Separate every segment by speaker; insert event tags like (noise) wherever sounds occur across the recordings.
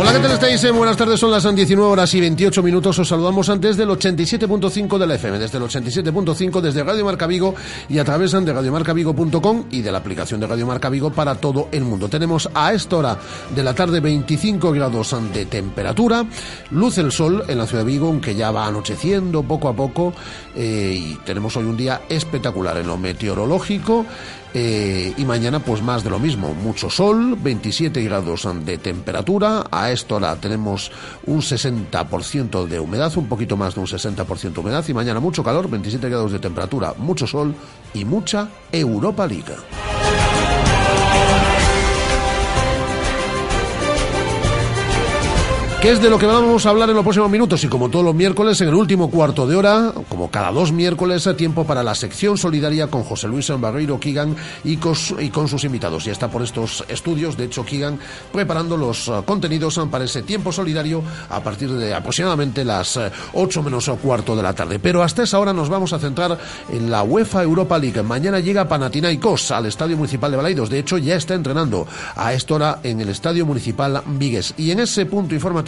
Speaker 1: Hola, ¿qué tal estáis? Eh, Buenas tardes, son las 19 horas y 28 minutos. Os saludamos antes del 87.5 de la FM, desde el 87.5 desde Radio Marca Vigo y a través de radiomarcavigo.com y de la aplicación de Radio Marca Vigo para todo el mundo. Tenemos a esta hora de la tarde 25 grados de temperatura, luce el sol en la ciudad de Vigo, aunque ya va anocheciendo poco a poco eh, y tenemos hoy un día espectacular en lo meteorológico. Eh, y mañana pues más de lo mismo, mucho sol, 27 grados de temperatura, a esta hora tenemos un 60% de humedad, un poquito más de un 60% de humedad. Y mañana mucho calor, 27 grados de temperatura, mucho sol y mucha Europa League. ¿Qué es de lo que vamos a hablar en los próximos minutos? Y como todos los miércoles, en el último cuarto de hora, como cada dos miércoles, tiempo para la sección solidaria con José Luis Barreiro Kigan y con, sus invitados. Y está por estos estudios, de hecho, Kigan preparando los uh, contenidos para ese tiempo solidario a partir de aproximadamente las uh, 8 menos cuarto de la tarde. Pero hasta esa hora nos vamos a centrar en la UEFA Europa League. Mañana llega Panathinaikos al Estadio Municipal de Balaidos. De hecho, ya está entrenando a esta hora en el Estadio Municipal Vigues. Y en ese punto informativo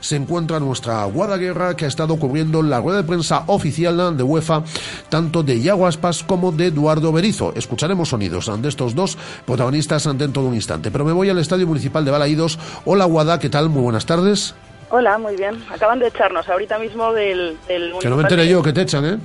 Speaker 1: se encuentra nuestra Guadaguerra que ha estado cubriendo la rueda de prensa oficial de UEFA tanto de Iago Aspas como de Eduardo Berizo. Escucharemos sonidos de estos dos protagonistas dentro de un instante. Pero me voy al Estadio Municipal de Balaídos. Hola Guada, ¿qué tal? Muy buenas tardes.
Speaker 2: Hola, muy bien. Acaban de echarnos ahorita mismo del... del
Speaker 1: que no me entere yo que te echan, ¿eh?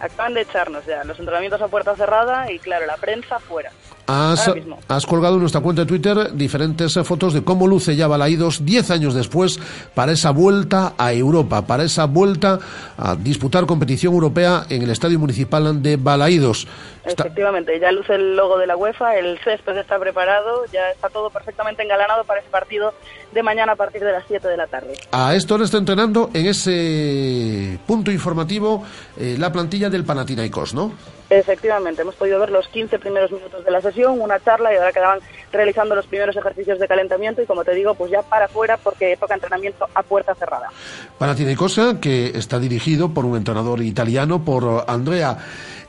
Speaker 2: Acaban de echarnos ya. Los entrenamientos a puerta cerrada y, claro, la prensa fuera.
Speaker 1: Has, has, colgado en nuestra cuenta de Twitter diferentes fotos de cómo luce ya Balaídos 10 años después para esa vuelta a Europa, para esa vuelta a disputar competición europea en el Estadio Municipal de Balaídos.
Speaker 2: Efectivamente, ya luce el logo de la UEFA, el césped está preparado, ya está todo perfectamente engalanado para ese partido de mañana a partir de las 7 de la tarde.
Speaker 1: A esto ahora está entrenando en ese punto informativo eh, la plantilla del Panathinaikos, ¿no?
Speaker 2: Efectivamente, hemos podido ver los 15 primeros minutos de la sesión, una charla y ahora quedaban realizando los primeros ejercicios de calentamiento y como te digo, pues ya para afuera porque toca entrenamiento a puerta cerrada.
Speaker 1: Panathinaikos que está dirigido por un entrenador italiano, por Andrea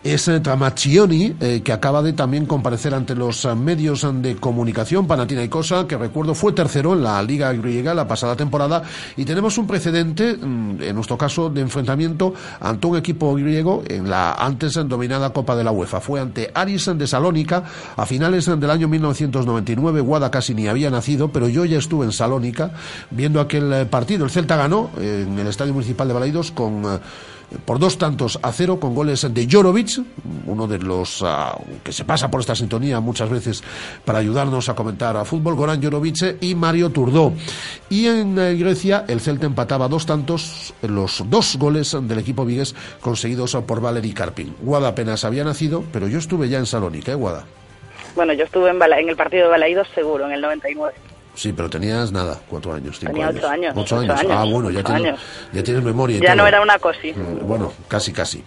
Speaker 1: es Tramaccioni, eh, que acaba de también comparecer ante los medios de comunicación, Panathinaikos, que recuerdo fue tercero en la Liga Griega la pasada temporada, y tenemos un precedente, en nuestro caso, de enfrentamiento ante un equipo griego en la antes dominada Copa de la UEFA. Fue ante Aris de Salónica a finales del año 1999. Guada casi ni había nacido, pero yo ya estuve en Salónica viendo aquel partido. El Celta ganó en el Estadio Municipal de Balaidos con por dos tantos a cero con goles de Jorovic, uno de los uh, que se pasa por esta sintonía muchas veces para ayudarnos a comentar a fútbol, Goran Jorovic y Mario Turdó. Y en uh, Grecia el Celta empataba dos tantos, los dos goles del equipo vigues conseguidos por Valery Karpin. Guada apenas había nacido, pero yo estuve ya en Salónica, ¿eh, Guada?
Speaker 2: Bueno, yo estuve en, Bala en el partido de Balaídos seguro, en el 99.
Speaker 1: Sí, pero tenías nada, cuatro años, cinco
Speaker 2: Tenía ocho años.
Speaker 1: Ocho, años.
Speaker 2: años.
Speaker 1: Ah, bueno, ya, tienes,
Speaker 2: años.
Speaker 1: ya tienes memoria. y
Speaker 2: Ya
Speaker 1: todo.
Speaker 2: no era una cosi.
Speaker 1: Mm, Bueno, casi, casi.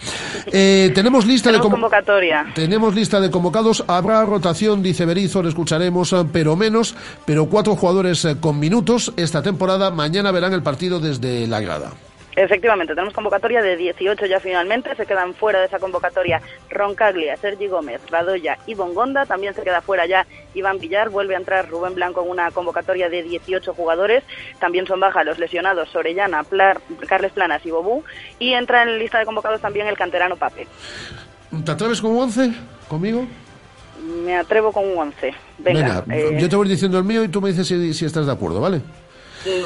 Speaker 1: Eh, tenemos lista
Speaker 2: Tenemos
Speaker 1: de convo-
Speaker 2: convocatoria.
Speaker 1: Tenemos lista de convocados. Habrá rotación, dice Berizzo, le escucharemos, eh, pero menos. Pero cuatro jugadores eh, con minutos esta temporada. Mañana verán el partido desde la grada.
Speaker 2: Efectivamente, tenemos convocatoria de 18 ya finalmente. Se quedan fuera de esa convocatoria Roncaglia, Sergi Gómez, Radoya y Bongonda. También se queda fuera ya Iván Villar. Vuelve a entrar Rubén Blanco en una convocatoria de 18 jugadores. También son bajas los lesionados Orellana, Plar, Carles Planas y Bobú. Y entra en lista de convocados también el canterano Pape.
Speaker 1: ¿Te atreves con 11 conmigo?
Speaker 2: Me atrevo con un 11. Venga, eh,
Speaker 1: yo te voy diciendo el mío y tú me dices si, si estás de acuerdo, ¿vale?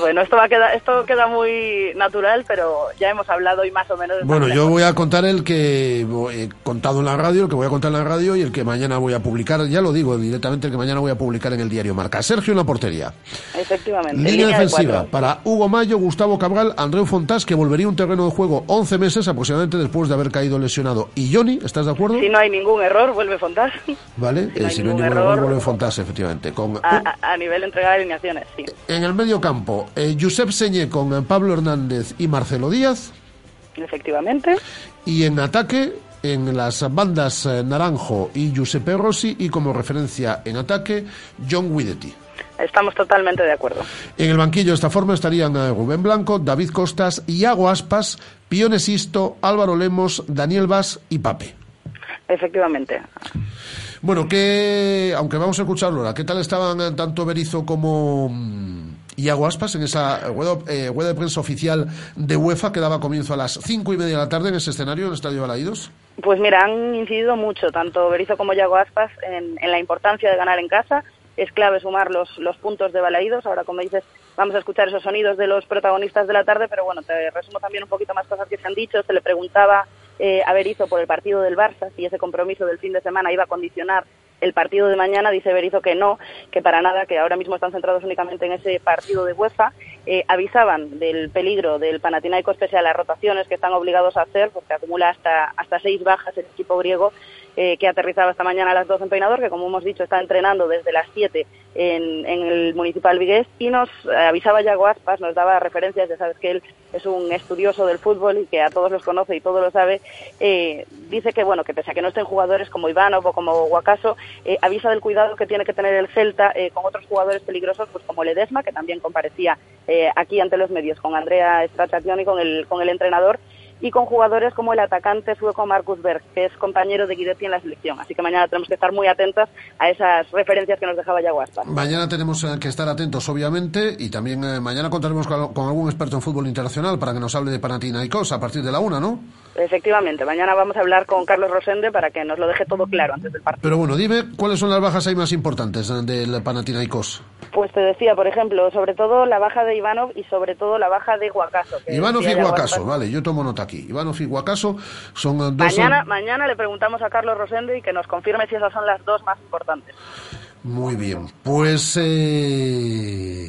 Speaker 2: Bueno, esto va a quedar, esto queda muy natural, pero ya hemos hablado y más o menos.
Speaker 1: Bueno, yo voy a contar el que he contado en la radio, el que voy a contar en la radio y el que mañana voy a publicar, ya lo digo directamente, el que mañana voy a publicar en el diario Marca. Sergio en la portería.
Speaker 2: Efectivamente.
Speaker 1: Línea, defensiva para Hugo Mayo, Gustavo Cabral, Andreu Fontás, que volvería a un terreno de juego 11 meses aproximadamente después de haber caído lesionado. Y Johnny, ¿estás de acuerdo?
Speaker 2: Si no hay ningún error, vuelve Fontás.
Speaker 1: Vale,
Speaker 2: Si no hay
Speaker 1: si no hay
Speaker 2: ningún
Speaker 1: error,
Speaker 2: error,
Speaker 1: vuelve Fontás, efectivamente. Con
Speaker 2: A, a- a nivel de entrega de alineaciones, sí.
Speaker 1: En el medio campo, eh, Josep Señé con eh, Pablo Hernández y Marcelo Díaz.
Speaker 2: Efectivamente.
Speaker 1: Y en ataque, en las bandas eh, Naranjo y Giuseppe Rossi. Y como referencia en ataque, John Guidetti.
Speaker 2: Estamos totalmente de acuerdo.
Speaker 1: En el banquillo de esta forma estarían eh, Rubén Blanco, David Costas, Iago Aspas, Pione Sisto, Álvaro Lemos, Daniel Vaz y Pape.
Speaker 2: Efectivamente.
Speaker 1: Bueno, que aunque vamos a escucharlo ahora, ¿qué tal estaban tanto Berizo como mm, Iago Aspas en esa rueda, eh, rueda de prensa oficial de UEFA que daba comienzo a las cinco y media de la tarde en ese escenario en el Estadio Balaídos?
Speaker 2: Pues mira, han incidido mucho, tanto Berizzo como Yago Aspas, en, la importancia de ganar en casa. Es clave sumar los, puntos de Balaídos. Ahora, como dices, vamos a escuchar esos sonidos de los protagonistas de la tarde, pero bueno, te resumo también un poquito más cosas que se han dicho. Se le preguntaba eh, a Berizzo por el partido del Barça, si ese compromiso del fin de semana iba a condicionar el partido de mañana, dice Berizzo que no, que para nada, que ahora mismo están centrados únicamente en ese partido de UEFA. Eh, avisaban del peligro del Panathinaikos pese a las rotaciones que están obligados a hacer, porque acumula hasta, hasta seis bajas el equipo griego, eh, que aterrizaba esta mañana a las 2 en Peinador, que como hemos dicho está entrenando desde las 7 en, el Municipal Vigués, y nos eh, avisaba Yago Aspas, nos daba referencias, ya sabes que él es un estudioso del fútbol y que a todos los conoce y todo lo sabe, eh, dice que bueno, que pese a que no estén jugadores como Ivanov o como Guacaso, avisa del cuidado que tiene que tener el Celta con otros jugadores peligrosos, pues como Ledesma, que también comparecía aquí ante los medios con Andrea Straccioni, con el, con el entrenador, y con jugadores como el atacante sueco Marcus Berg, que es compañero de Guidetti en la selección. Así que mañana tenemos que estar muy atentas a esas referencias que nos dejaba Yago Aspas.
Speaker 1: Mañana tenemos eh, que estar atentos, obviamente, y también eh, mañana contaremos con, con algún experto en fútbol internacional para que nos hable de Panathinaikos a partir de la una, ¿no?
Speaker 2: Efectivamente, mañana vamos a hablar con Carlos Rosende para que nos lo deje todo claro antes del partido.
Speaker 1: Pero bueno, dime cuáles son las bajas ahí más importantes eh, del Panathinaikos.
Speaker 2: Pues te decía, por ejemplo, sobre todo la baja de Ivanov y sobre todo la baja de Guacaso.
Speaker 1: Ivanov y Guacaso, vale, yo tomo nota aquí. Ivanov y Guacaso son eh, dos...
Speaker 2: Mañana, mañana le preguntamos a Carlos Rosende y que nos confirme si esas son las dos más importantes.
Speaker 1: Muy bien, pues... eh,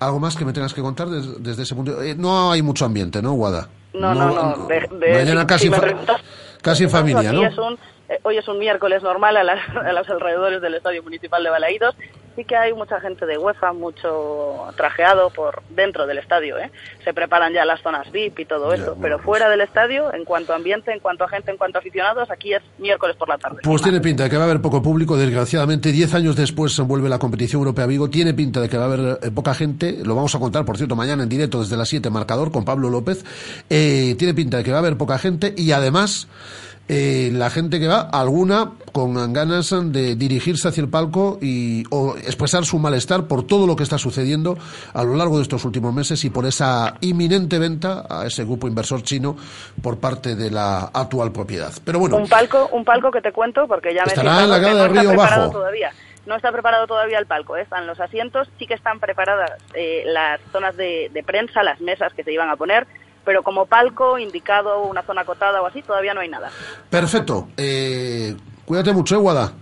Speaker 1: ¿Algo más que me tengas que contar des- desde ese punto? Eh, no hay mucho ambiente, ¿no, Guada?
Speaker 2: No, no, no. de- de-
Speaker 1: mañana
Speaker 2: si-
Speaker 1: casi,
Speaker 2: si me
Speaker 1: fa-
Speaker 2: preguntas-
Speaker 1: casi en familia, ¿no?
Speaker 2: es un- hoy es un miércoles normal a, las- (laughs) a los alrededores del Estadio Municipal de Balaídos. Sí que hay mucha gente de UEFA, mucho trajeado por dentro del estadio. ¿eh? Se preparan ya las zonas VIP y todo eso.
Speaker 1: bueno,
Speaker 2: Pero
Speaker 1: pues-
Speaker 2: fuera del estadio, en cuanto a ambiente, en cuanto a gente, en cuanto a aficionados, aquí es miércoles por la tarde.
Speaker 1: Pues tiene pinta de que va a haber poco público, desgraciadamente. Diez años después se vuelve la competición europea Vigo. Tiene pinta de que va a haber eh, poca gente. Lo vamos a contar, por cierto, mañana en directo desde las 7, marcador con Pablo López. Eh, tiene pinta de que va a haber poca gente y además eh, la gente que va, alguna con ganas de dirigirse hacia el palco y o expresar su malestar por todo lo que está sucediendo a lo largo de estos últimos meses y por esa inminente venta a ese grupo inversor chino por parte de la actual propiedad. Pero bueno.
Speaker 2: Un palco, un palco que te cuento porque ya me
Speaker 1: Estará en la
Speaker 2: fijado que
Speaker 1: grada
Speaker 2: no
Speaker 1: de
Speaker 2: está
Speaker 1: Río Bajo.
Speaker 2: todavía. No está preparado todavía el palco, ¿eh? están los asientos, sí que están preparadas eh, las zonas de, de prensa, las mesas que se iban a poner, pero como palco indicado, una zona acotada o así, todavía no hay nada.
Speaker 1: Perfecto. Eh, cuídate mucho, ¿eh, Guada?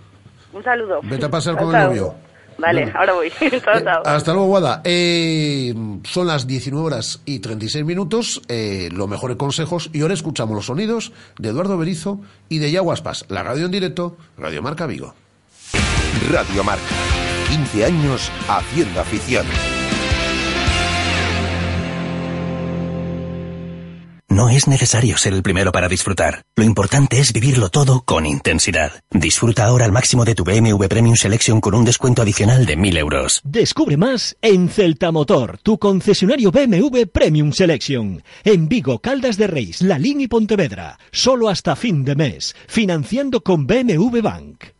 Speaker 2: Un saludo.
Speaker 1: Vete a pasar (laughs) con el novio.
Speaker 2: Vale,
Speaker 1: Bueno.
Speaker 2: ahora voy. (laughs) chao,
Speaker 1: Eh, hasta luego, Guada. Eh, son las 19 horas y 36 minutos. Eh, los mejores consejos. Y ahora escuchamos los sonidos de Eduardo Berizo y de Yaguaspas. La radio en directo, Radio Marca Vigo.
Speaker 3: Radio Marca. 15 años haciendo afición.
Speaker 4: No es necesario ser el primero para disfrutar. Lo importante es vivirlo todo con intensidad. Disfruta ahora al máximo de tu BMW Premium Selection con un descuento adicional de 1000 euros.
Speaker 5: Descubre más en Celta Motor, tu concesionario BMW Premium Selection. En Vigo, Caldas de Reis, La Línea y Pontevedra. Solo hasta fin de mes. Financiando con BMW Bank.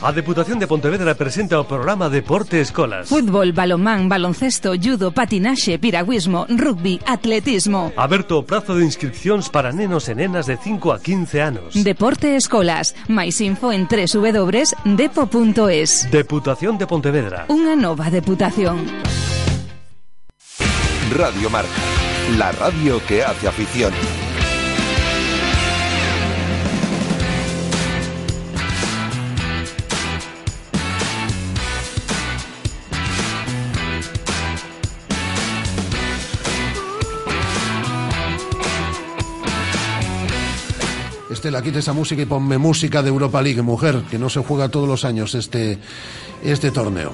Speaker 6: A Deputación de Pontevedra presenta o programa Deporte Escolas.
Speaker 7: Fútbol, balonmán, baloncesto, judo, patinaxe, piragüismo, rugby, atletismo.
Speaker 6: Aberto o prazo de inscripcións para nenos e nenas de 5 a 15 anos.
Speaker 7: Deporte Escolas. Mais info en www.depo.es.
Speaker 6: Deputación de Pontevedra.
Speaker 7: Unha nova deputación.
Speaker 3: Radio Marca, la radio que hace afición.
Speaker 1: Estela, quita esa música y ponme música de Europa League, mujer, que no se juega todos los años este, este torneo.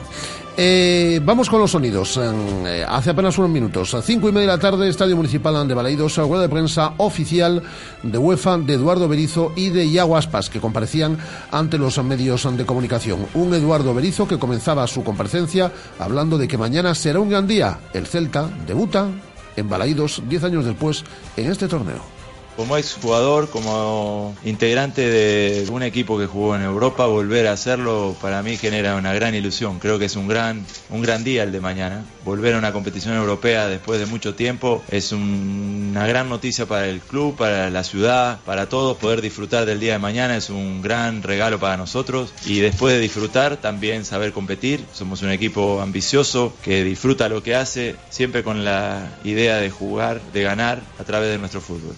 Speaker 1: Eh, vamos con los sonidos. Eh, hace apenas unos minutos, a cinco y media de la tarde, Estadio Municipal de Balaidos, rueda de prensa oficial de UEFA de Eduardo Berizo y de Iago Aspas, que comparecían ante los medios de comunicación. Un Eduardo Berizo que comenzaba su comparecencia hablando de que mañana será un gran día. El Celta debuta en Balaidos diez años después en este torneo.
Speaker 8: Como exjugador, como integrante de un equipo que jugó en Europa, volver a hacerlo para mí genera una gran ilusión. Creo que es un gran, un gran día el de mañana. Volver a una competición europea después de mucho tiempo es un- una gran noticia para el club, para la ciudad, para todos. Poder disfrutar del día de mañana es un gran regalo para nosotros. Y después de disfrutar, también saber competir. Somos un equipo ambicioso que disfruta lo que hace, siempre con la idea de jugar, de ganar a través de nuestro fútbol.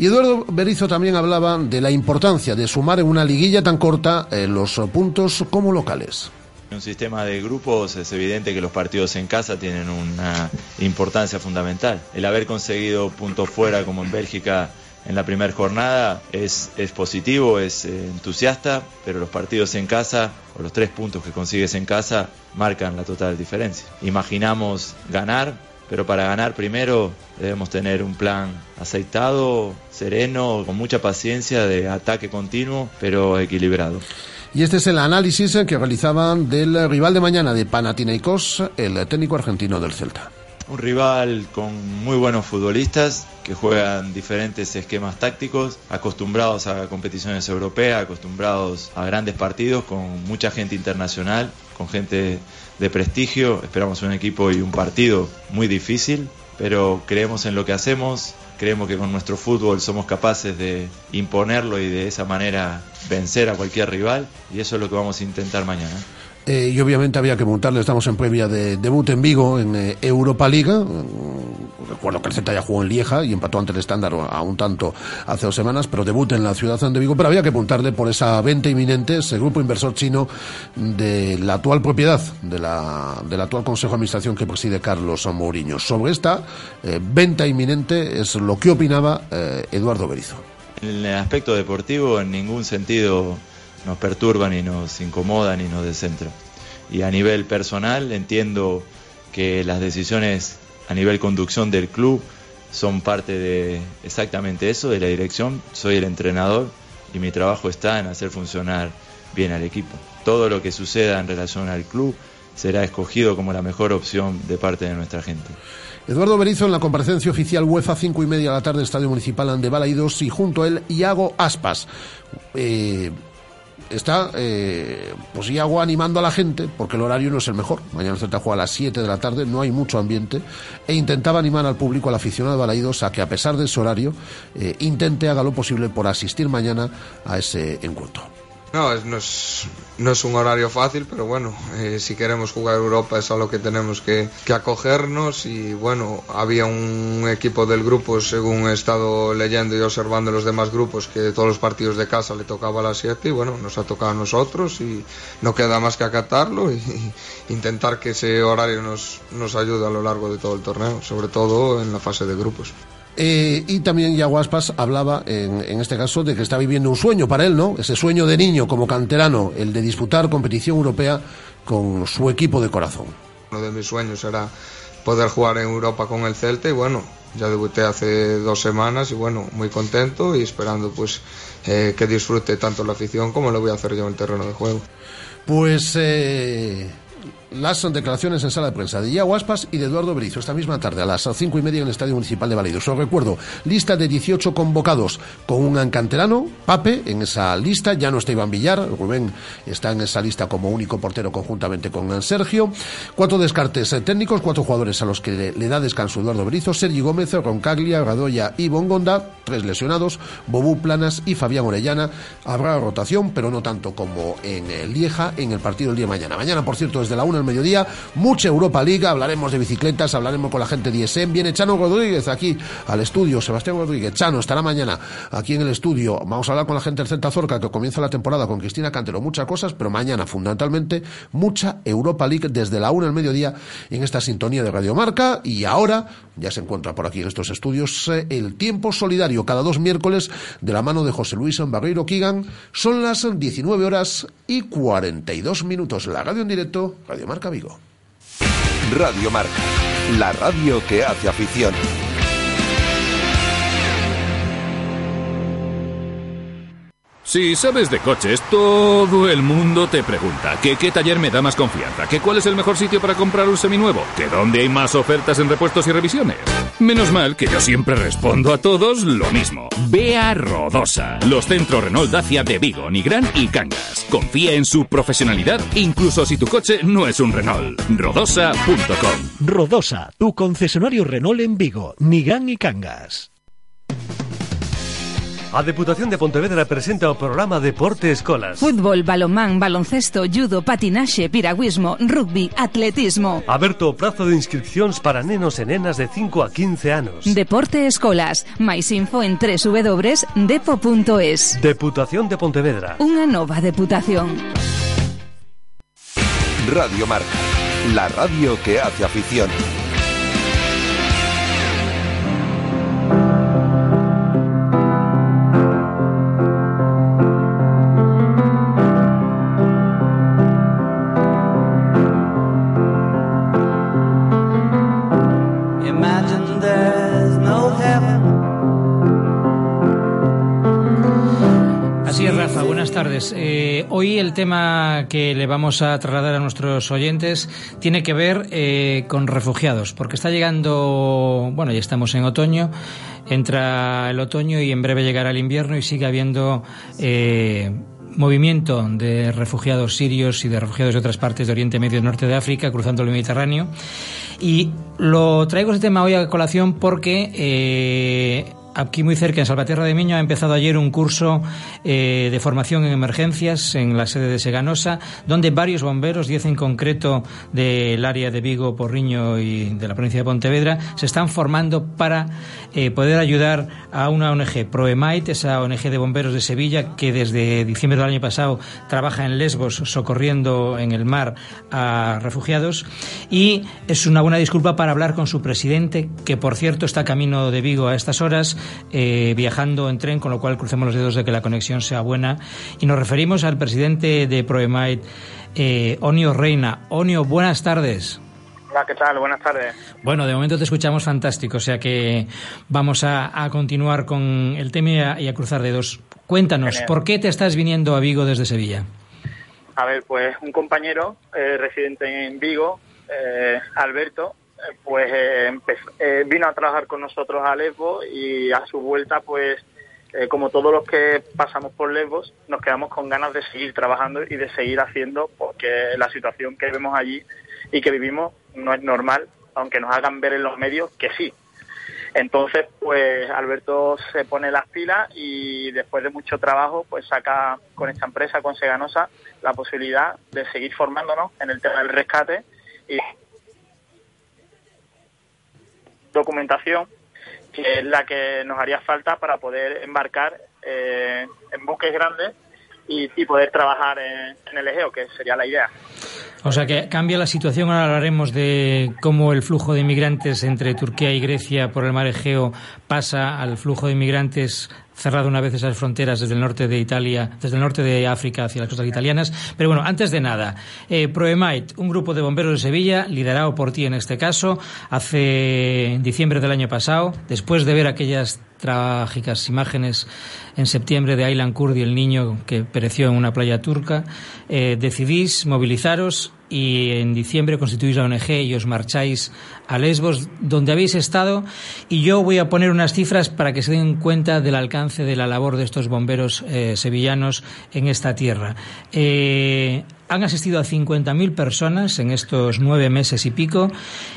Speaker 1: Y Eduardo Berizo también hablaba de la importancia de sumar en una liguilla tan corta eh, los puntos como locales.
Speaker 8: En un sistema de grupos es evidente que los partidos en casa tienen una importancia fundamental. El haber conseguido puntos fuera como en Bélgica en la primera jornada es, es positivo, es eh, entusiasta, pero los partidos en casa o los tres puntos que consigues en casa marcan la total diferencia. Imaginamos ganar, pero para ganar primero debemos tener un plan aceitado, sereno, con mucha paciencia de ataque continuo, pero equilibrado.
Speaker 1: Y este es el análisis que realizaban del rival de mañana de Panathinaikos, el técnico argentino del Celta.
Speaker 8: Un rival con muy buenos futbolistas que juegan diferentes esquemas tácticos, acostumbrados a competiciones europeas, acostumbrados a grandes partidos, con mucha gente internacional, con gente de prestigio. Esperamos un equipo y un partido muy difícil, pero creemos en lo que hacemos, creemos que con nuestro fútbol somos capaces de imponerlo y de esa manera vencer a cualquier rival y eso es lo que vamos a intentar mañana.
Speaker 1: Eh, y obviamente había que montarle, estamos en previa de debut en Vigo en eh, Europa Liga. Recuerdo que el Celta ya jugó en Lieja y empató ante el estándar a un tanto hace dos semanas, pero debut en la ciudad de Vigo. Pero había que apuntarle por esa venta inminente, ese grupo inversor chino de la actual propiedad, de la, del actual Consejo de Administración que preside Carlos Mourinho. Sobre esta eh, venta inminente es lo que opinaba eh, Eduardo Berizo.
Speaker 8: En el aspecto deportivo, en ningún sentido nos perturba ni nos incomoda ni nos descentra. Y a nivel personal entiendo que las decisiones a nivel conducción del club son parte de exactamente eso, de la dirección. Soy el entrenador y mi trabajo está en hacer funcionar bien al equipo. Todo lo que suceda en relación al club será escogido como la mejor opción de parte de nuestra gente.
Speaker 1: Eduardo Berizo en la comparecencia oficial UEFA, cinco y media de la tarde, Estadio Municipal de Balaidos, y junto a él, Iago Aspas. Eh, está, eh, pues Iago animando a la gente, porque el horario no es el mejor. Mañana el Celta juega a las 7 de la tarde, no hay mucho ambiente, e intentaba animar al público, al aficionado de Balaidos, a que a pesar de ese horario, eh, intente, haga lo posible por asistir mañana a ese encuentro.
Speaker 9: No, es- no es, no es un horario fácil, pero bueno, eh, si queremos jugar Europa es a lo que tenemos que, acogernos y bueno, había un equipo del grupo, según he estado leyendo y observando los demás grupos, que todos los partidos de casa le tocaba a las 7 y bueno, nos ha tocado a nosotros y no queda más que acatarlo y (laughs) intentar que ese horario nos, nos ayude a lo largo de todo el torneo, sobre todo en la fase de grupos.
Speaker 1: Eh, y también Iago Aspas hablaba, en, en este caso, de que está viviendo un sueño para él, ¿no? Ese sueño de niño como canterano, el de disputar competición europea con su equipo de corazón.
Speaker 9: Uno de mis sueños era poder jugar en Europa con el Celta y bueno, ya debuté hace dos semanas y bueno, muy contento y esperando pues eh, que disfrute tanto la afición como lo voy a hacer yo en el terreno de juego.
Speaker 1: Pues eh, las declaraciones en sala de prensa de Iago Aspas y de Eduardo Berizo esta misma tarde a las cinco y media en el Estadio Municipal de Balidos. Os recuerdo, lista de 18 convocados con un canterano, Pape, en esa lista, ya no está Iván Villar, Rubén está en esa lista como único portero conjuntamente con Sergio, cuatro descartes eh, técnicos, cuatro jugadores a los que le, da descanso Eduardo Berizo, Sergi Gómez, Roncaglia, Radoya y Bongonda, tres lesionados, Bobú Planas y Fabián Orellana. Habrá rotación, pero no tanto como en Lieja en el partido del día de mañana. Mañana, por cierto, desde la una al mediodía, mucha Europa Liga, hablaremos de bicicletas, hablaremos con la gente de ISM. Viene Chano Rodríguez aquí al estudio, Sebastián Rodríguez. Chano estará mañana aquí en el estudio. Vamos a hablar con la gente del Celta Zorca que comienza la temporada con Cristina Cantero, muchas cosas, pero mañana, fundamentalmente, mucha Europa League desde la una al mediodía en esta sintonía de Radio Marca. Y ahora ya se encuentra por aquí en estos estudios eh, el tiempo solidario cada dos miércoles de la mano de José Luis Barreiro Kigan. Son las 19 horas y 42 minutos. La radio en directo, Radio Marca Vigo.
Speaker 3: Radio Marca, la radio que hace afición.
Speaker 10: Si sabes de coches, todo el mundo te pregunta que qué taller me da más confianza, que cuál es el mejor sitio para comprar un seminuevo, que dónde hay más ofertas en repuestos y revisiones. Menos mal que yo siempre respondo a todos lo mismo. Ve a Rodosa, los centros Renault Dacia de Vigo, Nigrán y Cangas. Confía en su profesionalidad, incluso si tu coche no es un Renault. Rodosa.com.
Speaker 5: Rodosa, tu concesionario Renault en Vigo, Nigrán y Cangas.
Speaker 6: A Deputación de Pontevedra presenta o programa Deporte Escolas.
Speaker 7: Fútbol, balonmán, baloncesto, judo, patinaxe, piragüismo, rugby, atletismo.
Speaker 6: Aberto o prazo de inscripcións para nenos e nenas de 5 a 15 anos.
Speaker 7: Deporte Escolas. máis info en www.depo.es.
Speaker 6: Deputación de Pontevedra.
Speaker 7: Unha nova deputación.
Speaker 3: Radio Marca, la radio que hace afición.
Speaker 11: Tardes. Eh, hoy el tema que le vamos a trasladar a nuestros oyentes tiene que ver eh, con refugiados, porque está llegando, bueno, ya estamos en otoño, entra el otoño y en breve llegará el invierno y sigue habiendo eh, movimiento de refugiados sirios y de refugiados de otras partes de Oriente Medio y Norte de África cruzando el Mediterráneo. Y lo traigo este tema hoy a colación porque aquí muy cerca, en Salvatierra de Miño, ha empezado ayer un curso eh, de formación en emergencias en la sede de Seganosa, donde varios bomberos, 10 en concreto del área de Vigo, Porriño y de la provincia de Pontevedra, se están formando para eh, poder ayudar a una ONG, Proemite, esa ONG de bomberos de Sevilla, que desde diciembre del año pasado trabaja en Lesbos socorriendo en el mar a refugiados. Y es una buena disculpa para hablar con su presidente, que por cierto está camino de Vigo a estas horas, eh, viajando en tren, con lo cual crucemos los dedos de que la conexión sea buena. Y nos referimos al presidente de Proemite, eh, Onio Reina. Onio, buenas tardes.
Speaker 12: Hola, ¿qué tal? Buenas tardes.
Speaker 11: Bueno, de momento te escuchamos fantástico, o sea que vamos a, a continuar con el tema y a, y a cruzar dedos. Cuéntanos,
Speaker 12: Genial.
Speaker 11: ¿por qué te estás viniendo a Vigo desde Sevilla?
Speaker 12: A ver, pues un compañero eh, residente en Vigo, eh, Alberto, pues eh, eh, vino a trabajar con nosotros a Lesbos y a su vuelta, pues eh, como todos los que pasamos por Lesbos, nos quedamos con ganas de seguir trabajando y de seguir haciendo, porque la situación que vemos allí y que vivimos no es normal, aunque nos hagan ver en los medios que sí. Entonces, pues Alberto se pone las pilas y después de mucho trabajo, pues saca con esta empresa, con Seganosa, la posibilidad de seguir formándonos en el tema del rescate y documentación, que es la que nos haría falta para poder embarcar eh, en buques grandes y, poder trabajar en, en el Egeo, que sería la idea.
Speaker 11: O sea que cambia la situación. Ahora hablaremos de cómo el flujo de inmigrantes entre Turquía y Grecia por el mar Egeo pasa al flujo de inmigrantes cerrado una vez esas fronteras desde el norte de Italia, desde el norte de África hacia las costas italianas. Pero bueno, antes de nada, eh, Proemite, un grupo de bomberos de Sevilla, liderado por ti en este caso, hace en diciembre del año pasado, después de ver aquellas trágicas imágenes en septiembre de Aylan Kurdi, el niño que pereció en una playa turca, eh, decidís movilizaros y en diciembre constituís la ONG y os marcháis a Lesbos, donde habéis estado. Y yo voy a poner unas cifras para que se den cuenta del alcance de la labor de estos bomberos eh, sevillanos en esta tierra. Eh, han asistido a 50.000 personas en estos nueve meses y pico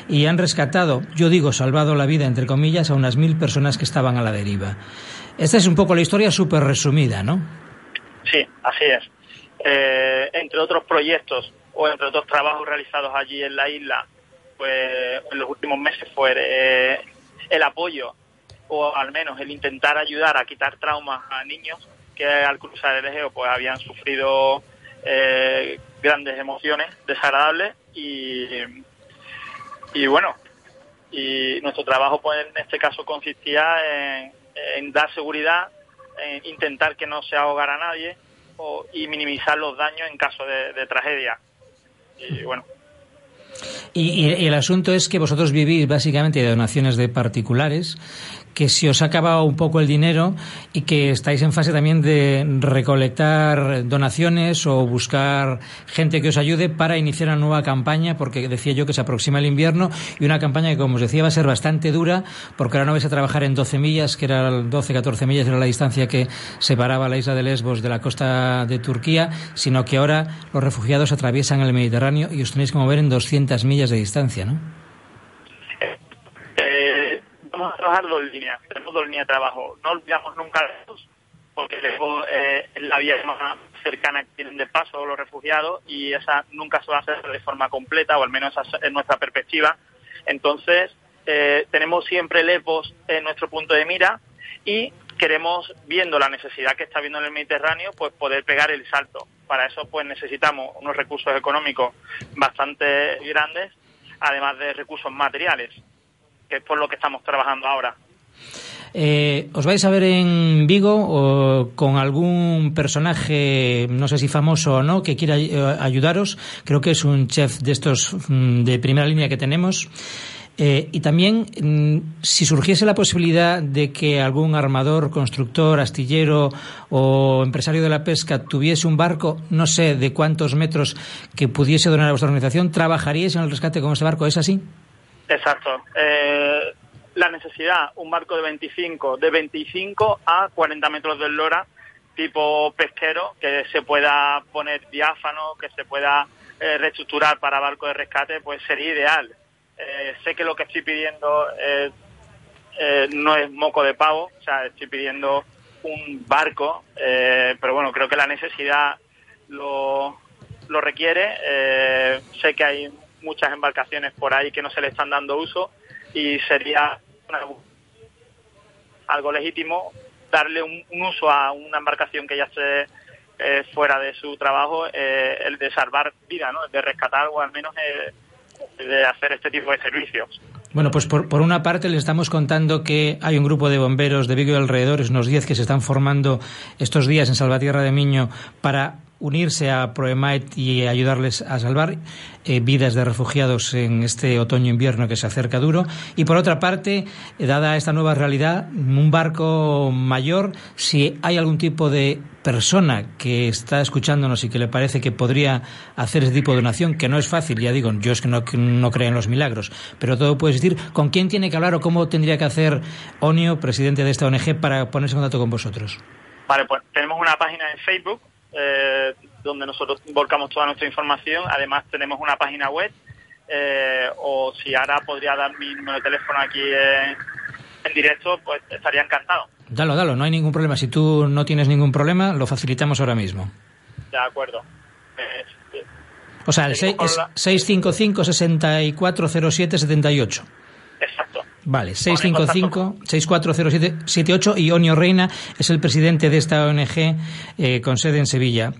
Speaker 11: y han rescatado, yo digo, salvado la vida, entre comillas, a unas mil personas que estaban a la deriva. Esta es un poco la historia súper resumida, ¿no?
Speaker 12: Sí, así es. Eh, entre otros proyectos o entre otros trabajos realizados allí en la isla, pues en los últimos meses fue eh, el apoyo o al menos el intentar ayudar a quitar traumas a niños que al cruzar el Egeo pues habían sufrido eh, grandes emociones desagradables y, y bueno, y nuestro trabajo pues en este caso consistía en, dar seguridad, en intentar que no se ahogara nadie o, y minimizar los daños en caso de tragedia. Y bueno,
Speaker 11: Y, el asunto es que vosotros vivís básicamente de donaciones de particulares, que se os ha acabado un poco el dinero y que estáis en fase también de recolectar donaciones o buscar gente que os ayude para iniciar una nueva campaña, porque decía yo que se aproxima el invierno y una campaña que, como os decía, va a ser bastante dura, porque ahora no vais a trabajar en 12 millas, que era 12, 14 millas, era la distancia que separaba la isla de Lesbos de la costa de Turquía, sino que ahora los refugiados atraviesan el Mediterráneo y os tenéis que mover en 200 millas de distancia, ¿no?
Speaker 12: Vamos a trabajar dos líneas, tenemos dos líneas de trabajo. No olvidamos nunca Lesbos, porque Lesbos eh, la vía más cercana que tienen de paso los refugiados y esa nunca se va a hacer de forma completa, o al menos esa es nuestra perspectiva. Entonces, eh, tenemos siempre Lesbos en nuestro punto de mira y queremos, viendo la necesidad que está viendo en el Mediterráneo, pues poder pegar el salto. Para eso, pues necesitamos unos recursos económicos bastante grandes, además de recursos materiales, por lo que estamos trabajando ahora.
Speaker 11: Eh, ¿Os vais a ver en Vigo o con algún personaje, no sé si famoso o no, que quiera eh, ayudaros? Creo que es un chef de estos mm, de primera línea que tenemos. Eh, y también, mm, si surgiese la posibilidad de que algún armador, constructor, astillero o empresario de la pesca tuviese un barco, no sé de cuántos metros, que pudiese donar a vuestra organización, ¿trabajaríais en el rescate con ese barco? ¿Es así?
Speaker 12: Exacto. Eh, la necesidad, un barco de 25, de 25 a 40 metros de eslora, tipo pesquero, que se pueda poner diáfano, que se pueda eh, reestructurar para barco de rescate, pues sería ideal. Eh, sé que lo que estoy pidiendo eh, eh, no es moco de pavo, o sea, estoy pidiendo un barco, eh, pero bueno, creo que la necesidad lo, lo requiere. Sé que hay muchas embarcaciones por ahí que no se le están dando uso y sería algo legítimo darle un, uso a una embarcación que ya esté eh, fuera de su trabajo, eh, el de salvar vida, ¿no? el de rescatar o al menos eh, de hacer este tipo de servicios.
Speaker 11: Bueno, pues por, por una parte les estamos contando que hay un grupo de bomberos de Vigo y alrededores, unos 10 que se están formando estos días en Salvatierra de Miño para unirse a Proemait y ayudarles a salvar eh, vidas de refugiados en este otoño-invierno que se acerca duro. Y por otra parte, eh, dada esta nueva realidad, un barco mayor, si hay algún tipo de persona que está escuchándonos y que le parece que podría hacer ese tipo de donación, que no es fácil, ya digo, yo es que no, no creo en los milagros, pero todo puede existir, ¿con quién tiene que hablar o cómo tendría que hacer Onio, presidente de esta ONG, para ponerse en contacto con vosotros?
Speaker 12: Vale, pues tenemos una página en Facebook eh, donde nosotros volcamos toda nuestra información. Además tenemos una página web eh, o si ahora podría dar mi número de teléfono aquí en, en directo, pues estaría encantado.
Speaker 11: Dalo, dalo, no hay ningún problema. Si tú no tienes ningún problema, lo facilitamos ahora mismo.
Speaker 12: De acuerdo. Eh,
Speaker 11: O sea, el seis- es 655-6407-78.
Speaker 12: Exacto.
Speaker 11: Vale, 655-6407-78 y Onio Reina es el presidente de esta ONG eh, con sede en Sevilla.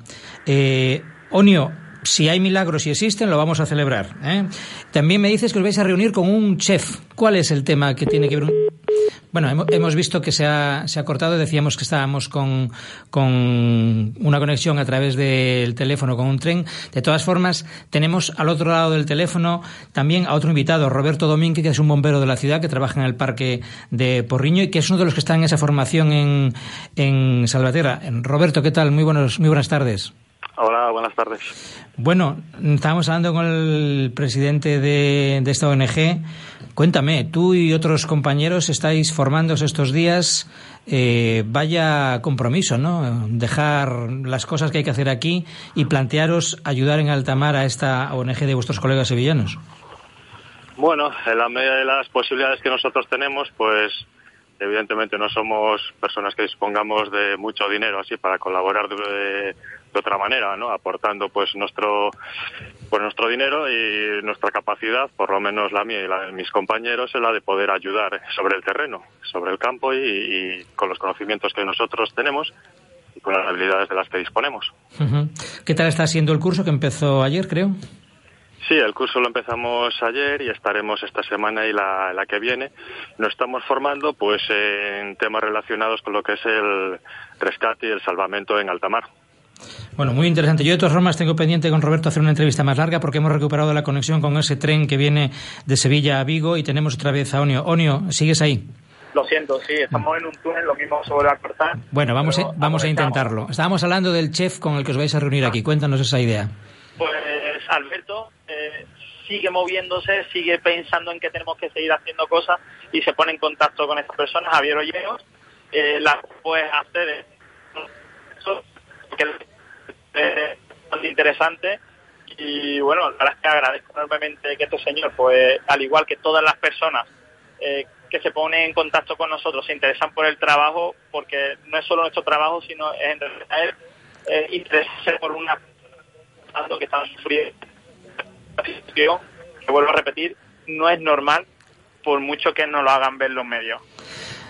Speaker 11: Eh, Onio, si hay milagros y existen, lo vamos a celebrar. ¿eh? También me dices que os vais a reunir con un chef. ¿Cuál es el tema que tiene que ver? un- Bueno, hemo- hemos visto que se ha, se ha cortado. Decíamos que estábamos con, con una conexión a través del teléfono con un tren. De todas formas, tenemos al otro lado del teléfono también a otro invitado, Roberto Domínguez, que es un bombero de la ciudad que trabaja en el parque de Porriño y que es uno de los que están en esa formación en, en Salvatierra. Roberto, ¿qué tal? Muy, buenos, muy buenas tardes.
Speaker 13: Hola, buenas tardes.
Speaker 11: Bueno, estábamos hablando con el presidente de, de esta ONG. Cuéntame, tú y otros compañeros estáis formándose estos días. Eh, vaya compromiso, ¿no? Dejar las cosas que hay que hacer aquí y plantearos ayudar en alta mar a esta ONG de vuestros colegas sevillanos.
Speaker 13: Bueno, en la medida de las posibilidades que nosotros tenemos, pues evidentemente no somos personas que dispongamos de mucho dinero así para colaborar de otra manera, ¿no? Aportando pues nuestro pues nuestro dinero y nuestra capacidad, por lo menos la mía y la de mis compañeros, es la de poder ayudar sobre el terreno, sobre el campo y, y con los conocimientos que nosotros tenemos y con las habilidades de las que disponemos.
Speaker 11: ¿Qué tal está siendo el curso que empezó ayer, creo?
Speaker 13: Sí, el curso lo empezamos ayer y estaremos esta semana y la, la que viene. Nos estamos formando pues en temas relacionados con lo que es el rescate y el salvamento en alta mar.
Speaker 11: Bueno, muy interesante. Yo de todas formas tengo pendiente con Roberto hacer una entrevista más larga porque hemos recuperado la conexión con ese tren que viene de Sevilla a Vigo y tenemos otra vez a Onio. Onio, ¿sigues ahí?
Speaker 12: Lo siento, sí, estamos en un túnel, lo mismo se vuelve a cortar.
Speaker 11: Bueno, vamos, a, vamos a intentarlo. Estábamos hablando del chef con el que os vais a reunir aquí. Cuéntanos esa idea.
Speaker 12: Pues Alberto eh, sigue moviéndose, sigue pensando en que tenemos que seguir haciendo cosas y se pone en contacto con estas personas, Javier Olleros, eh, las puedes hacer eso, interesante y bueno, la verdad es que agradezco enormemente que este señor, pues al igual que todas las personas eh, que se ponen en contacto con nosotros, se interesan por el trabajo, porque no es solo nuestro trabajo, sino es en realidad eh, interesarse por una algo que están sufriendo. Que vuelvo a repetir, no es normal por mucho que no lo hagan ver los medios.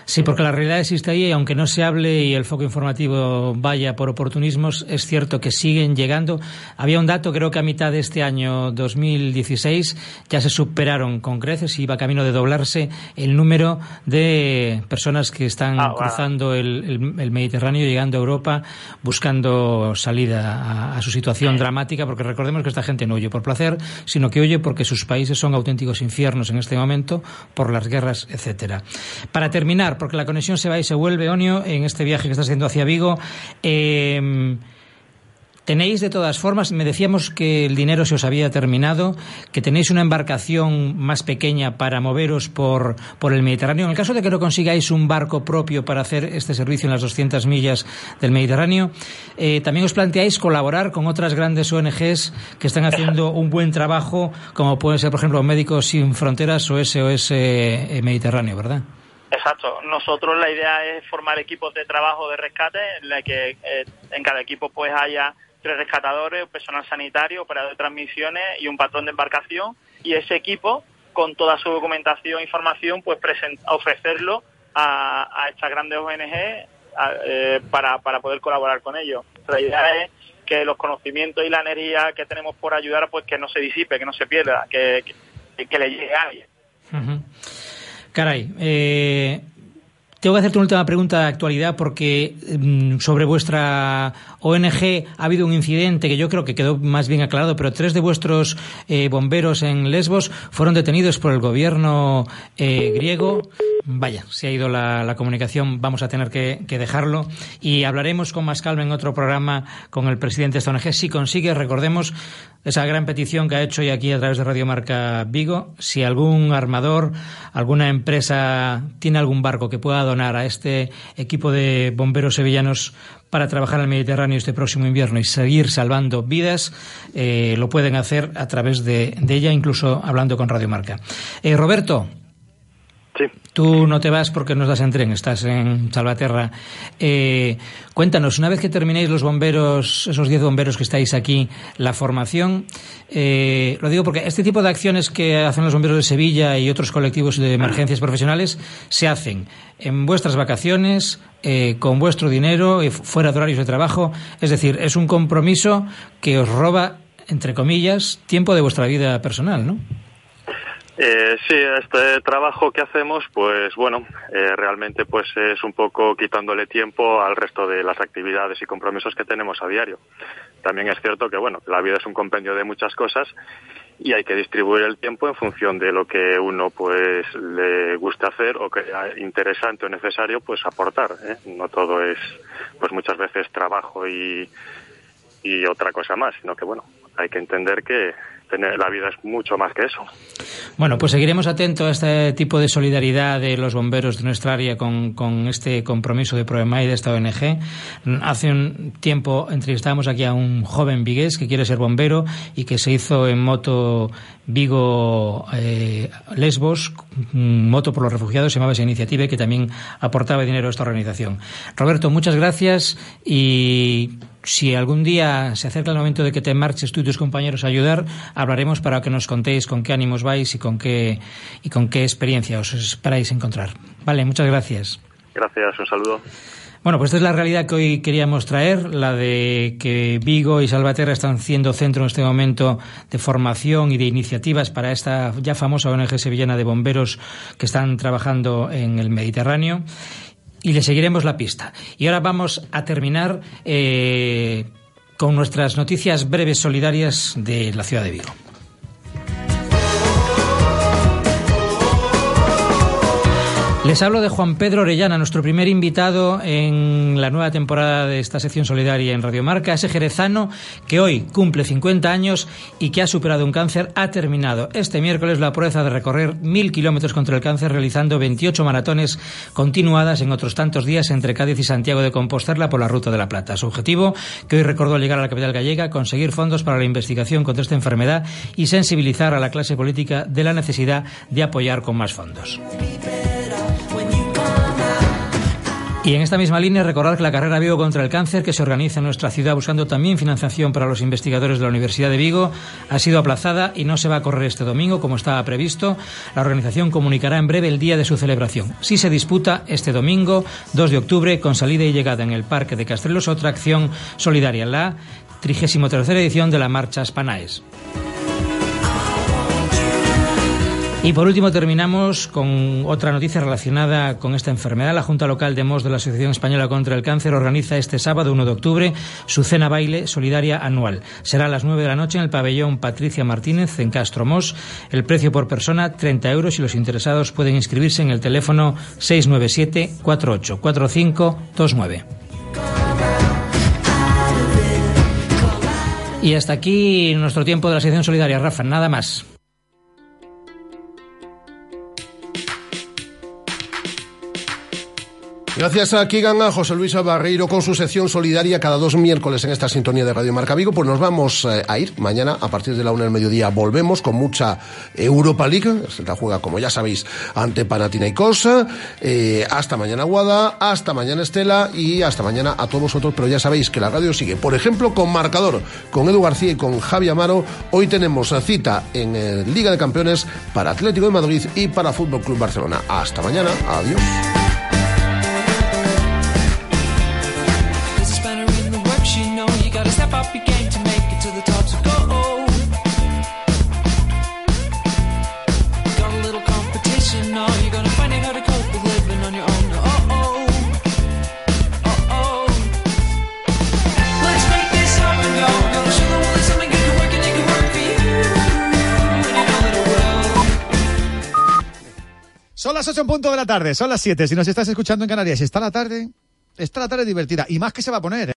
Speaker 11: Sí, porque la realidad existe ahí y aunque no se hable y el foco informativo vaya por oportunismos, es cierto que siguen llegando. Había un dato, creo que a mitad de este año 2016 ya se superaron con creces y iba camino de doblarse el número de personas que están
Speaker 12: Ah,
Speaker 11: cruzando el, el- el Mediterráneo, llegando a Europa, buscando salida a, a su situación dramática, porque recordemos que esta gente no huye por placer, sino que huye porque sus países son auténticos infiernos en este momento por las guerras, etcétera. Para terminar, porque la conexión se va y se vuelve, Onio, en este viaje que estás haciendo hacia Vigo, eh, Tenéis de todas formas, me decíamos que el dinero se os había terminado, que tenéis una embarcación más pequeña para moveros por, por el Mediterráneo. En el caso de que no consigáis un barco propio para hacer este servicio en las 200 millas del Mediterráneo, eh, también os planteáis colaborar con otras grandes ONGs que están haciendo un buen trabajo, como pueden ser, por ejemplo, Médicos Sin Fronteras o SOS eh, Mediterráneo, ¿verdad?
Speaker 12: Exacto. Nosotros la idea es formar equipos de trabajo de rescate en la que eh, en cada equipo pues haya tres rescatadores, personal sanitario, operador de transmisiones y un patrón de embarcación y ese equipo con toda su documentación e información pues present- ofrecerlo a, estas grandes ONG eh, para, para poder colaborar con ellos. La idea es que los conocimientos y la energía que tenemos por ayudar pues que no se disipe, que no se pierda, que, que, le llegue a alguien.
Speaker 11: Ujú. Caray, eh, tengo que hacerte una última pregunta de actualidad porque mm, sobre vuestra ONG ha habido un incidente que yo creo que quedó más bien aclarado, pero tres de vuestros eh, bomberos en Lesbos fueron detenidos por el gobierno eh, griego. Vaya, se ha ido la, comunicación, vamos a tener que, dejarlo y hablaremos con más calma en otro programa con el presidente de esta ONG. Si consigue, recordemos esa gran petición que ha hecho hoy aquí a través de Radio Marca Vigo. Si algún armador, alguna empresa tiene algún barco que pueda donar a este equipo de bomberos sevillanos para trabajar el Mediterráneo este próximo invierno y seguir salvando vidas, eh, lo pueden hacer a través de, de ella, incluso hablando con Radio Marca. Eh, Roberto. Tú no te vas porque nos das en tren, estás en Salvaterra. Eh, cuéntanos, una vez que terminéis los bomberos, esos 10 bomberos que estáis aquí, la formación, eh, lo digo porque este tipo de acciones que hacen los bomberos de Sevilla y otros colectivos de emergencias profesionales se hacen en vuestras vacaciones, eh, con vuestro dinero, y fuera de horarios de trabajo. Es decir, es un compromiso que os roba, entre comillas, tiempo de vuestra vida personal, ¿no?
Speaker 13: Eh, sí, este trabajo que hacemos, pues bueno, eh, realmente pues es un poco quitándole tiempo al resto de las actividades y compromisos que tenemos a diario. También es cierto que bueno, la vida es un compendio de muchas cosas y hay que distribuir el tiempo en función de lo que uno pues le guste hacer o que interesante o necesario pues aportar. ¿eh? No todo es pues muchas veces trabajo y y otra cosa más, sino que bueno, hay que entender que la vida es mucho más que eso.
Speaker 11: Bueno, pues seguiremos atentos a este tipo de solidaridad de los bomberos de nuestra área con, este compromiso de ProEMAI de esta ONG. Hace un tiempo entrevistábamos aquí a un joven vigués que quiere ser bombero y que se hizo en moto Vigo eh, Lesbos, Moto por los Refugiados, se llamaba esa iniciativa y que también aportaba dinero a esta organización. Roberto, muchas gracias y si algún día se acerca el momento de que te marches tú y tus compañeros a ayudar, hablaremos para que nos contéis con qué ánimos vais y con qué, y con qué experiencia os esperáis encontrar. Vale, muchas gracias.
Speaker 13: Gracias, un saludo.
Speaker 11: Bueno, pues esta es la realidad que hoy queríamos traer, la de que Vigo y Salvaterra están siendo centro en este momento de formación y de iniciativas para esta ya famosa ONG sevillana de bomberos que están trabajando en el Mediterráneo y le seguiremos la pista. Y ahora vamos a terminar eh, con nuestras noticias breves solidarias de la ciudad de Vigo. Les hablo de Juan Pedro Orellana, nuestro primer invitado en la nueva temporada de esta sección solidaria en Radio Marca, ese jerezano que hoy cumple 50 años y que ha superado un cáncer, ha terminado este miércoles la proeza de recorrer mil kilómetros contra el cáncer realizando 28 maratones continuadas en otros tantos días entre Cádiz y Santiago de Compostela por la Ruta de la Plata. Su objetivo, que hoy recordó al llegar a la capital gallega, conseguir fondos para la investigación contra esta enfermedad y sensibilizar a la clase política de la necesidad de apoyar con más fondos. Y en esta misma línea recordar que la carrera Vigo contra el cáncer que se organiza en nuestra ciudad buscando también financiación para los investigadores de la Universidad de Vigo ha sido aplazada y no se va a correr este domingo como estaba previsto. La organización comunicará en breve el día de su celebración. Si se disputa este domingo 2 de octubre con salida y llegada en el Parque de Castrelos otra acción solidaria, la 33 edición de la Marcha Spanaes. Y por último terminamos con otra noticia relacionada con esta enfermedad. La Junta Local de MOS de la Asociación Española contra el Cáncer organiza este sábado 1 de octubre su cena baile solidaria anual. Será a las 9 de la noche en el pabellón Patricia Martínez en Castro Mos. El precio por persona 30 euros y los interesados pueden inscribirse en el teléfono 697 4845 29. Y hasta aquí nuestro tiempo de la sección solidaria. Rafa, nada más.
Speaker 1: Gracias a Kigan, a José Luis Barreiro con su sección solidaria cada dos miércoles en esta sintonía de Radio Marca Vigo. Pues nos vamos eh, a ir mañana a partir de la una del mediodía. Volvemos con mucha Europa League. Se la juega, como ya sabéis, ante Panathinaikos. Eh, hasta mañana, Guada. Hasta mañana, Estela. Y hasta mañana a todos vosotros. Pero ya sabéis que la radio sigue. Por ejemplo, con Marcador, con Edu García y con Javi Amaro. Hoy tenemos cita en eh, Liga de Campeones para Atlético de Madrid y para Fútbol Club Barcelona. Hasta mañana. Adiós.
Speaker 14: Son las 8 en punto de la tarde, son las 7. Si nos estás escuchando en Canarias, está la tarde, está la tarde divertida. Y más que se va a poner. ¿eh?